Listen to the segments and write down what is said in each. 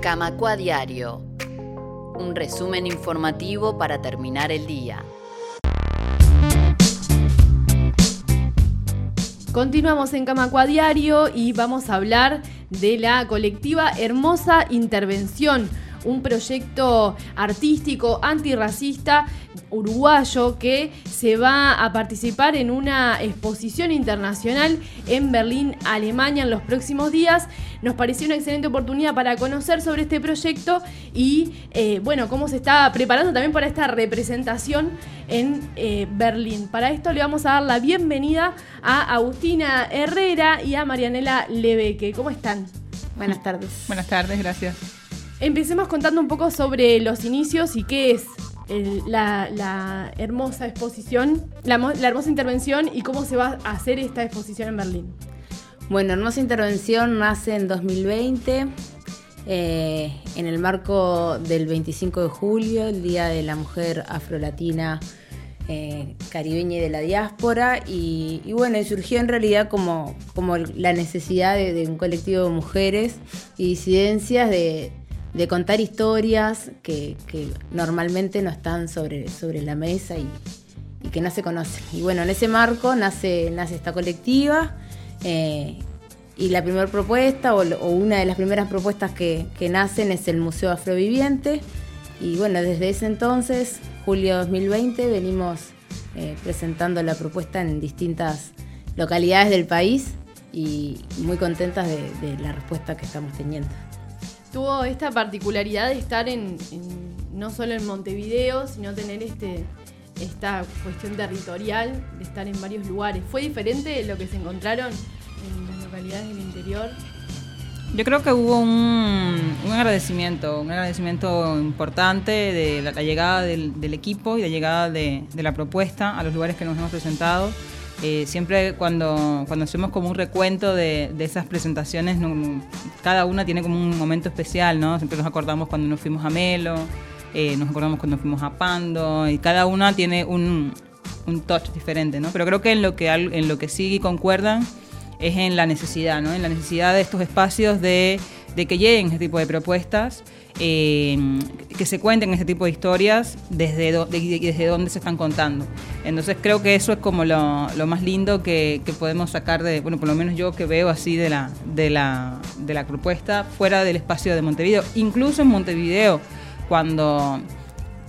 Camacua Diario. Un resumen informativo para terminar el día. Continuamos en Camacua Diario y vamos a hablar de la colectiva Hermosa Intervención un proyecto artístico antirracista uruguayo que se va a participar en una exposición internacional en Berlín, Alemania, en los próximos días. Nos pareció una excelente oportunidad para conocer sobre este proyecto y, eh, bueno, cómo se está preparando también para esta representación en eh, Berlín. Para esto le vamos a dar la bienvenida a Agustina Herrera y a Marianela Lebeque. ¿Cómo están? Buenas tardes. Buenas tardes, gracias. Empecemos contando un poco sobre los inicios y qué es la, hermosa exposición, la, hermosa intervención y cómo se va a hacer esta exposición en Berlín. Bueno, Hermosa Intervención nace en 2020 eh, en el marco del 25 de julio, el Día de la Mujer Afrolatina eh, Caribeña y de la Diáspora. Y, bueno, surgió en realidad como, como la necesidad de un colectivo de mujeres y disidencias de de contar historias que, normalmente no están sobre, sobre la mesa y, que no se conocen. Y bueno, en ese marco nace, nace esta colectiva eh, y la primera propuesta o, una de las primeras propuestas que, nacen es el Museo Afroviviente. Y bueno, desde ese entonces, julio 2020, venimos eh, presentando la propuesta en distintas localidades del país y muy contentas de la respuesta que estamos teniendo tuvo esta particularidad de estar en, no solo en Montevideo, sino tener este, esta cuestión territorial de estar en varios lugares. ¿Fue diferente de lo que se encontraron en las localidades del interior? Yo creo que hubo un, agradecimiento, un agradecimiento importante de la, llegada del, equipo y la llegada de la propuesta a los lugares que nos hemos presentado. Eh, siempre cuando, cuando hacemos como un recuento de, esas presentaciones, cada una tiene como un momento especial, ¿no? Siempre nos acordamos cuando nos fuimos a Melo, eh, nos acordamos cuando fuimos a Pando, y cada una tiene un, un touch diferente, ¿no? Pero creo que en lo que, en lo que sí concuerdan es en la necesidad, ¿no? En la necesidad de estos espacios de, de que lleguen este tipo de propuestas eh, que se cuenten este tipo de historias desde, desde dónde se están contando. Entonces creo que eso es como lo, más lindo que, podemos sacar de, bueno, por lo menos yo que veo así de la, de, la, de la propuesta fuera del espacio de Montevideo. Incluso en Montevideo, cuando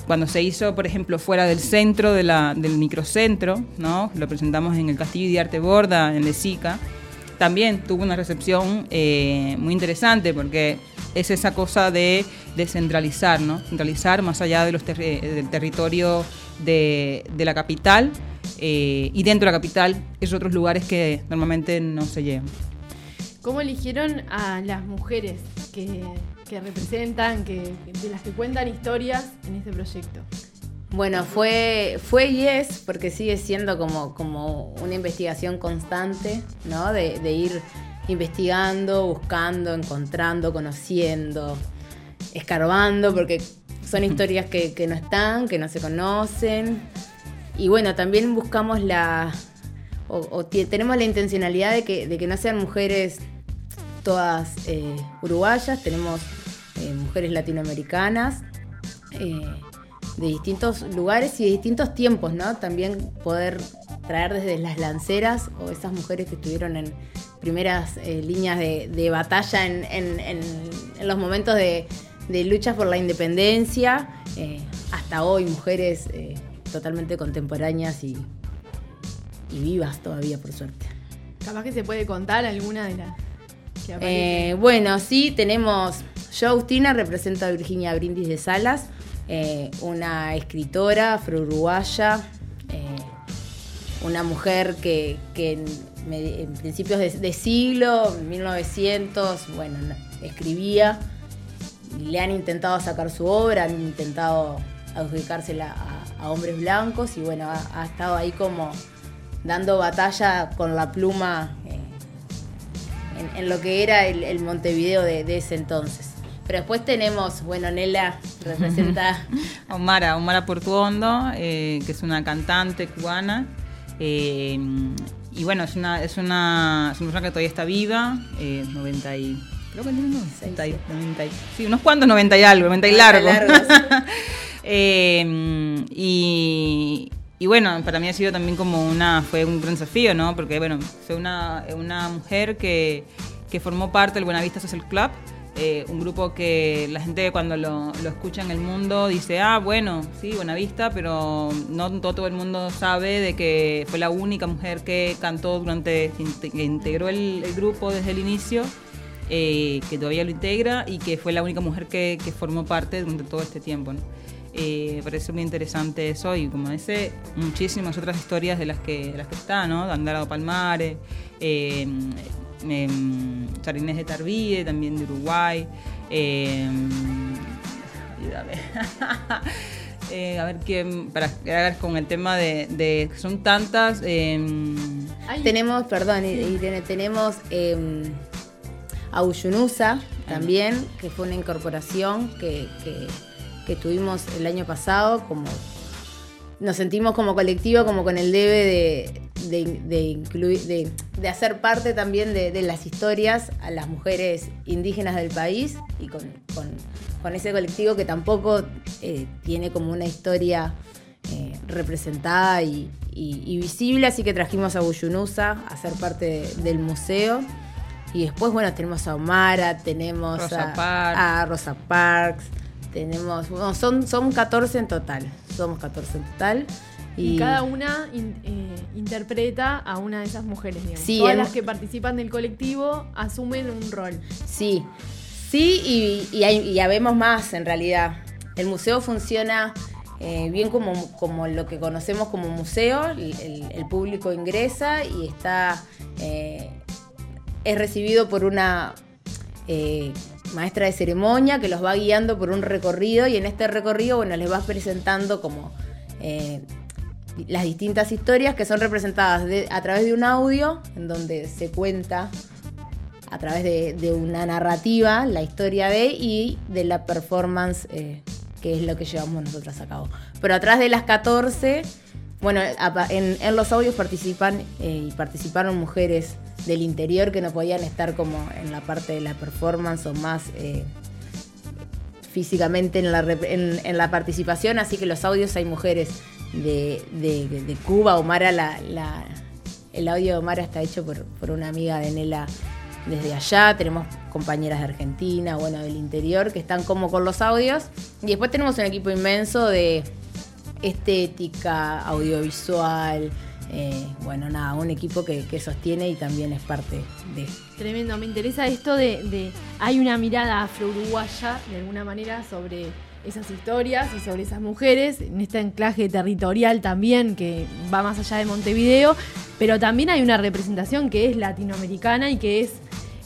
cuando se hizo, por ejemplo, fuera del centro de la, del microcentro, ¿no? lo presentamos en el Castillo de Arte Borda, en Lezica, también tuvo una recepción eh, muy interesante porque es esa cosa de descentralizar, ¿no? Centralizar más allá de los del territorio de, la capital eh, y dentro de la capital es otros lugares que normalmente no se llevan. ¿Cómo eligieron a las mujeres que, representan, que, de las que cuentan historias en este proyecto? Bueno, fue, fue y es, porque sigue siendo como, como una investigación constante, ¿no? de ir investigando, buscando, encontrando, conociendo, escarbando, porque son historias que, no están, que no se conocen. Y bueno, también buscamos la, o, tenemos la intencionalidad de que, de que, no sean mujeres todas eh, uruguayas, tenemos eh, mujeres latinoamericanas. Eh, de distintos lugares y de distintos tiempos, ¿no? También poder traer desde las lanceras o esas mujeres que estuvieron en primeras eh, líneas de, batalla en, los momentos de, lucha por la independencia, eh, hasta hoy mujeres eh, totalmente contemporáneas y, vivas todavía, por suerte. Capaz que se puede contar alguna de las... bueno, sí, tenemos... Yo, Agustina, represento a Virginia Brindis de Salas, una escritora afro-uruguaya, una mujer que, en, principios de, siglo, 1900, bueno, escribía, le han intentado sacar su obra, han intentado adjudicársela a, hombres blancos y bueno, ha, estado ahí como dando batalla con la pluma eh, en, lo que era el, Montevideo de, ese entonces. Pero después tenemos, bueno, Nela representa... Omara, Omara Portuondo, eh, que es una cantante cubana eh, y bueno, es una, es una, es una persona que todavía está viva, 93 creo que tiene unos 90, y- 90 y- sí, unos cuantos 90 y algo, 90 y 90 largo. Eh, y, y bueno, para mí ha sido también como una, fue un gran desafío, ¿no? Porque bueno, fue una, una mujer que, que formó parte del Buenavista Social Club, eh, un grupo que la gente cuando lo, lo escucha en el mundo dice, ah, bueno, sí, Buenavista, pero no todo, el mundo sabe de que fue la única mujer que cantó durante, que integró el, grupo desde el inicio eh, que todavía lo integra y que fue la única mujer que, que formó parte durante todo este tiempo. ¿no? Eh, parece muy interesante eso y como dice, muchísimas otras historias de las que, las que está, ¿no? Andara Palmares, eh, de Tarbide, también de Uruguay. eh, ayúdame. Eh, a ver, quién, para quedar con el tema de, son tantas. eh, Ay, Tenemos, perdón, y, y ten- tenemos eh, a Uyunusa también, que fue una incorporación que, que- que tuvimos el año pasado, como nos sentimos como colectivo, como con el debe de, de- de incluir, de, de hacer parte también de, de las historias a las mujeres indígenas del país y con, con- con ese colectivo que tampoco eh, tiene como una historia eh, representada y, y- y visible, así que trajimos a Buyunusa a ser parte de- del museo. Y después, bueno, tenemos a Omara, tenemos Rosa a, Parks. a Rosa Parks, tenemos, bueno, son, son 14 en total, somos 14 en total. Y cada una in- eh, interpreta a una de esas mujeres, digamos. Sí, Todas hemos- las que participan del colectivo asumen un rol. Sí, sí, y, y, hay- y vemos más en realidad. El museo funciona eh, bien como, como lo que conocemos como museo. El, el- el público ingresa y está eh, es recibido por una eh, maestra de ceremonia que los va guiando por un recorrido y en este recorrido, bueno, les va presentando como las distintas historias que son representadas de- a través de un audio en donde se cuenta a través de, una narrativa la historia de y de la performance eh, que es lo que llevamos nosotras a cabo. Pero atrás de las 14, bueno, en, los audios participan eh, y participaron mujeres del interior que no podían estar como en la parte de la performance o más eh, físicamente en la, en la participación, así que los audios hay mujeres de, de- de Cuba, Omara, la, la- el audio de Omara está hecho por, por una amiga de Nela desde allá, tenemos compañeras de Argentina, bueno, del interior, que están como con los audios, y después tenemos un equipo inmenso de estética, audiovisual, eh, bueno, nada, un equipo que, que sostiene y también es parte de... Tremendo, me interesa esto de, de- hay una mirada afro-uruguaya de alguna manera sobre esas historias y sobre esas mujeres, en este anclaje territorial también que va más allá de Montevideo, pero también hay una representación que es latinoamericana y que es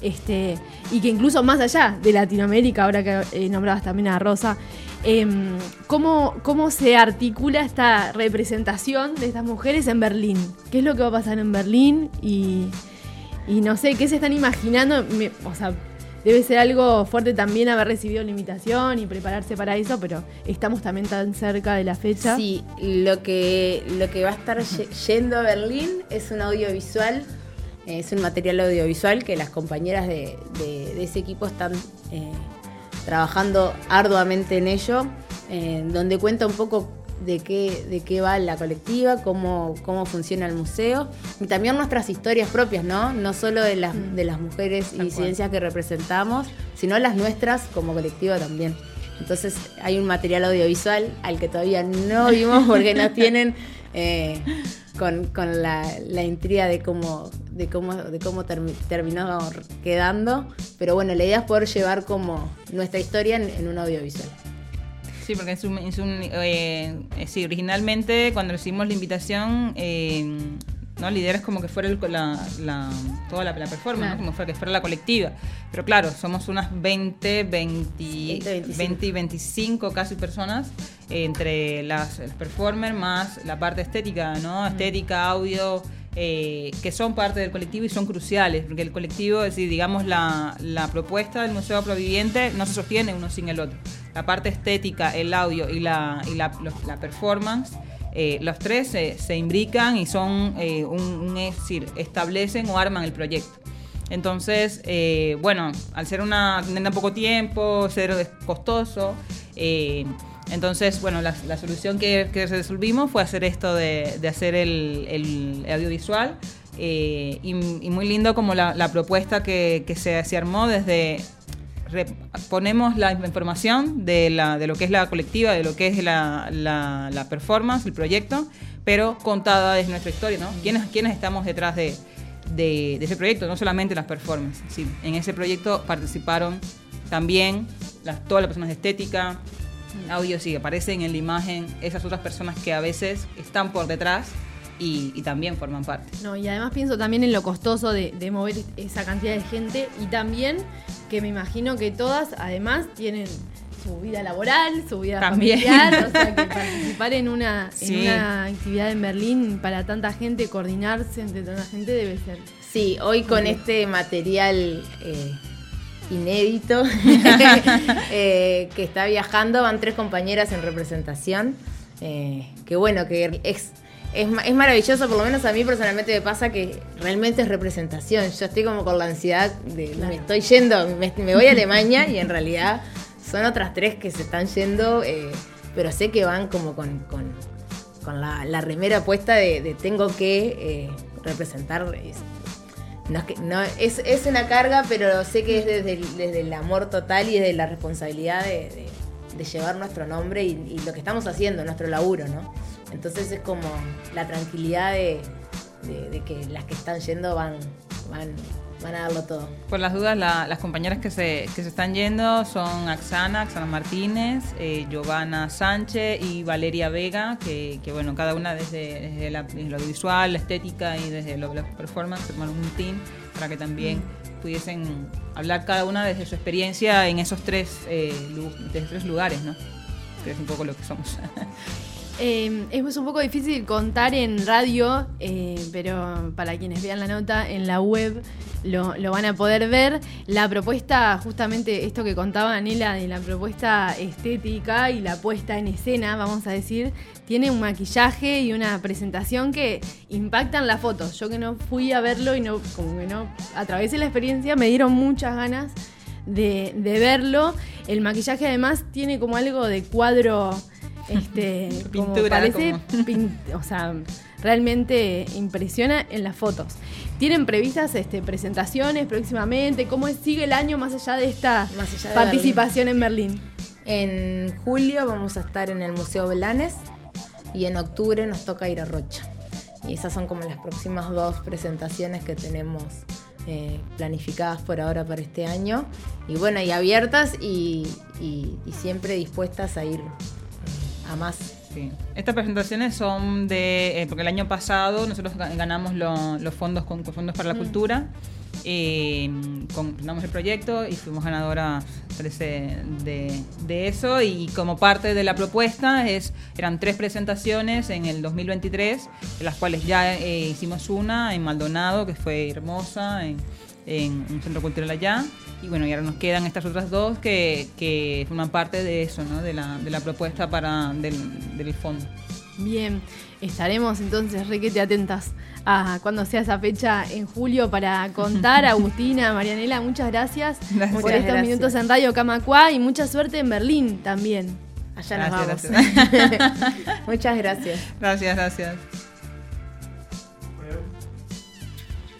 este y que incluso más allá de Latinoamérica, ahora que eh, nombrabas también a Rosa, em, ¿cómo, ¿cómo se articula esta representación de estas mujeres en Berlín? ¿Qué es lo que va a pasar en Berlín? Y, y no sé, ¿qué se están imaginando? O sea, debe ser algo fuerte también haber recibido la invitación y prepararse para eso, pero estamos también tan cerca de la fecha. Sí, lo que, lo que va a estar ye- yendo a Berlín es un audiovisual, eh, es un material audiovisual que las compañeras de, de- de ese equipo están eh, trabajando arduamente en ello, eh, donde cuenta un poco de qué, de qué va la colectiva, cómo, cómo funciona el museo y también nuestras historias propias, ¿no? No solo de las, de las mujeres y cual. disidencias que representamos, sino las nuestras como colectiva también. Entonces hay un material audiovisual al que todavía no vimos porque no tienen eh, con, con la, la intriga de cómo, de cómo, de cómo termi- terminó quedando. Pero bueno, la idea es poder llevar como nuestra historia en, en un audiovisual. Sí, porque eh, sí, originalmente cuando recibimos la invitación, eh, ¿no? La idea es como que fuera el- la, la- toda la, la performance, Claro. ¿no? como fuera, que fuera la colectiva. Pero claro, somos unas 20, 20, 20, 25. 20 y 25 casi personas, eh, entre las, las performers más la parte estética, ¿no? Estética, audio, eh, que son parte del colectivo y son cruciales, porque el colectivo, es decir, digamos, la, la propuesta del Museo Proviviente no se sostiene uno sin el otro. La parte estética, el audio y la, y la, los- la performance, eh, los tres se, se imbrican y son, eh, un, un- es decir, establecen o arman el proyecto. Entonces, eh, bueno, al ser una tienda poco tiempo, ser costoso, eh, entonces, bueno, la, solución que, resolvimos fue hacer esto de, hacer el, audiovisual. Eh, y, muy lindo como la, propuesta que, se, se, armó desde ponemos la información de, la, de lo que es la colectiva, de lo que es la, la, performance, el proyecto, pero contada desde nuestra historia, ¿no? ¿Quiénes, quiénes estamos detrás de, de, ese proyecto? No solamente las performances. Sí, en ese proyecto participaron también las, todas las personas de estética, audio, sí, aparecen en la imagen esas otras personas que a veces están por detrás y, también forman parte. No, y además pienso también en lo costoso de, de, mover esa cantidad de gente y también que me imagino que todas además tienen su vida laboral, su vida familiar, o sea que participar en una, en una actividad en Berlín para tanta gente, coordinarse entre tanta gente debe ser. Sí, hoy con este material eh, inédito eh, que está viajando, van tres compañeras en representación. Eh, que bueno, que es es, maravilloso, por lo menos a mí personalmente me pasa que realmente es representación. Yo estoy como con la ansiedad de me estoy yendo, me, voy a Alemania y en realidad son otras tres que se están yendo, eh, pero sé que van como con, la, remera puesta de, tengo que eh, representar. Es, no es, una carga, pero sé que es desde el, amor total y desde la responsabilidad de, llevar nuestro nombre y, lo que estamos haciendo, nuestro laburo, ¿no? Entonces es como la tranquilidad de, que las que están yendo van, van, van a darlo todo. Por las dudas, las compañeras que se, que se están yendo son Axana, Axana Martínez, eh, Giovanna Sánchez y Valeria Vega, que, bueno, cada una desde, desde, la, lo audiovisual, la estética y desde lo, la performance, formaron un team para que también mm. pudiesen hablar cada una desde su experiencia en esos tres, eh, tres lugares, ¿no? Que es un poco lo que somos. Eh, es un poco difícil contar en radio, eh, pero para quienes vean la nota en la web lo, van a poder ver. La propuesta, justamente esto que contaba Anela de la propuesta estética y la puesta en escena, vamos a decir, tiene un maquillaje y una presentación que impactan las fotos. Yo que no fui a verlo y no, como que no atravesé la experiencia, me dieron muchas ganas de, de verlo. El maquillaje además tiene como algo de cuadro este, Pintura, parece, o sea, realmente impresiona en las fotos. ¿Tienen previstas este, presentaciones próximamente? ¿Cómo sigue el año más allá de esta participación en Berlín? En julio vamos a estar en el Museo Belanes y en octubre nos toca ir a Rocha. Y esas son como las próximas dos presentaciones que tenemos eh, planificadas por ahora para este año. Y bueno, y abiertas y siempre dispuestas a ir más. Estas presentaciones son de, eh, porque el año pasado nosotros ganamos los fondos con, fondos para la mm. cultura, eh, el proyecto y fuimos ganadoras de, de, eso y como parte de la propuesta es, eran tres presentaciones en el 2023, de las cuales ya eh, hicimos una en Maldonado, que fue hermosa, en, en un centro cultural allá. Y bueno, y ahora nos quedan estas otras dos que, que forman parte de eso, ¿no? de, la, de la propuesta para, del, del fondo. Bien, estaremos entonces requete atentas a cuando sea esa fecha en julio para contar. Agustina, Marianela, muchas gracias, por estos minutos en Radio Camacua y mucha suerte en Berlín también. Allá nos vamos. muchas gracias. Gracias, gracias.